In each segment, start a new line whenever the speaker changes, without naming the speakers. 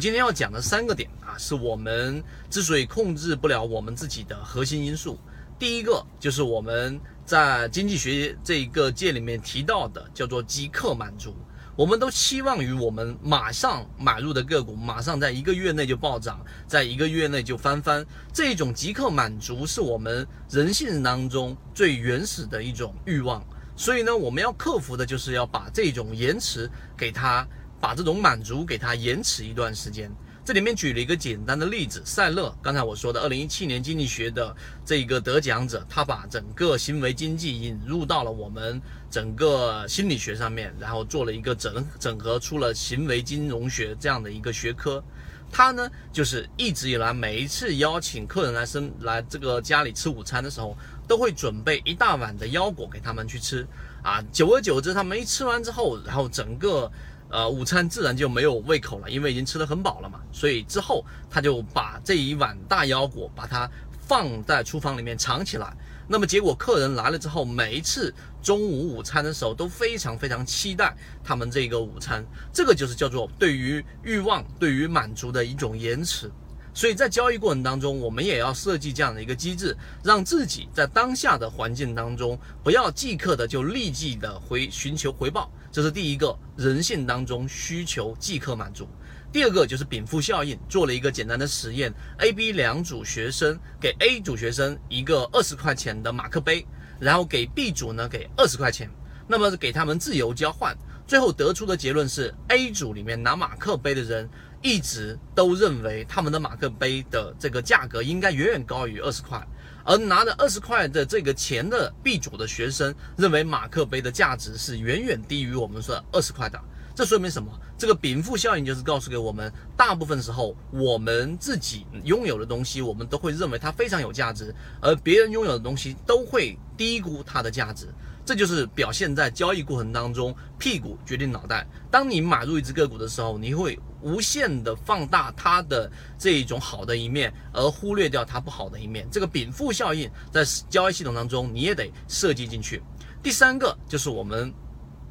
今天要讲的三个点啊，是我们之所以控制不了我们自己的核心因素。第一个就是我们在经济学这一个界里面提到的，叫做即刻满足。我们都期望于我们马上买入的个股，马上在一个月内就暴涨，在一个月内就翻番。这种即刻满足是我们人性当中最原始的一种欲望。所以呢，我们要克服的就是要把这种延迟给它。把这种满足给它延迟一段时间。这里面举了一个简单的例子，赛勒，刚才我说的二零一七年经济学的这个得奖者，他把整个行为经济引入到了我们整个心理学上面，然后做了一个整整合出了行为金融学这样的一个学科。他呢，就是一直以来每一次邀请客人来生来这个家里吃午餐的时候，都会准备一大碗的腰果给他们去吃。啊，久而久之，他们一吃完之后，然后整个。呃，午餐自然就没有胃口了，因为已经吃得很饱了嘛。所以之后他就把这一碗大腰果把它放在厨房里面藏起来。那么结果客人来了之后，每一次中午午餐的时候都非常非常期待他们这个午餐。这个就是叫做对于欲望、对于满足的一种延迟。所以在交易过程当中，我们也要设计这样的一个机制，让自己在当下的环境当中，不要即刻的就立即的回寻求回报。这是第一个人性当中需求即刻满足。第二个就是禀赋效应，做了一个简单的实验，A、B 两组学生，给 A 组学生一个二十块钱的马克杯，然后给 B 组呢给二十块钱，那么给他们自由交换，最后得出的结论是 A 组里面拿马克杯的人。一直都认为他们的马克杯的这个价格应该远远高于二十块，而拿着二十块的这个钱的 B 组的学生认为马克杯的价值是远远低于我们说二十块的。这说明什么？这个禀赋效应就是告诉给我们，大部分时候我们自己拥有的东西，我们都会认为它非常有价值，而别人拥有的东西都会低估它的价值。这就是表现在交易过程当中，屁股决定脑袋。当你买入一只个股的时候，你会无限的放大它的这一种好的一面，而忽略掉它不好的一面。这个禀赋效应在交易系统当中你也得设计进去。第三个就是我们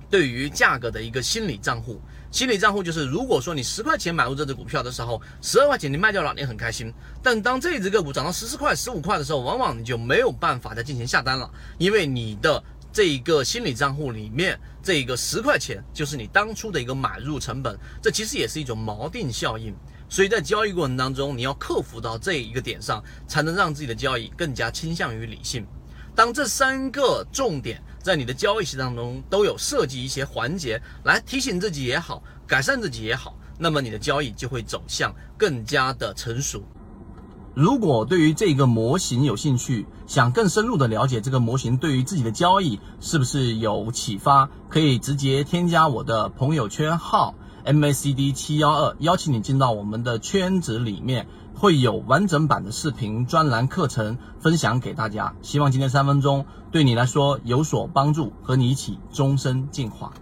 对于价格的一个心理账户。心理账户就是，如果说你十块钱买入这只股票的时候，十二块钱你卖掉了，你很开心。但当这只个股涨到十四块、十五块的时候，往往你就没有办法再进行下单了，因为你的。这一个心理账户里面，这一个十块钱就是你当初的一个买入成本，这其实也是一种锚定效应。所以在交易过程当中，你要克服到这一个点上，才能让自己的交易更加倾向于理性。当这三个重点在你的交易系当中都有设计一些环节来提醒自己也好，改善自己也好，那么你的交易就会走向更加的成熟。如果对于这个模型有兴趣，想更深入的了解这个模型对于自己的交易是不是有启发，可以直接添加我的朋友圈号 MACD 七幺二，邀请你进到我们的圈子里面，会有完整版的视频专栏课程分享给大家。希望今天三分钟对你来说有所帮助，和你一起终身进化。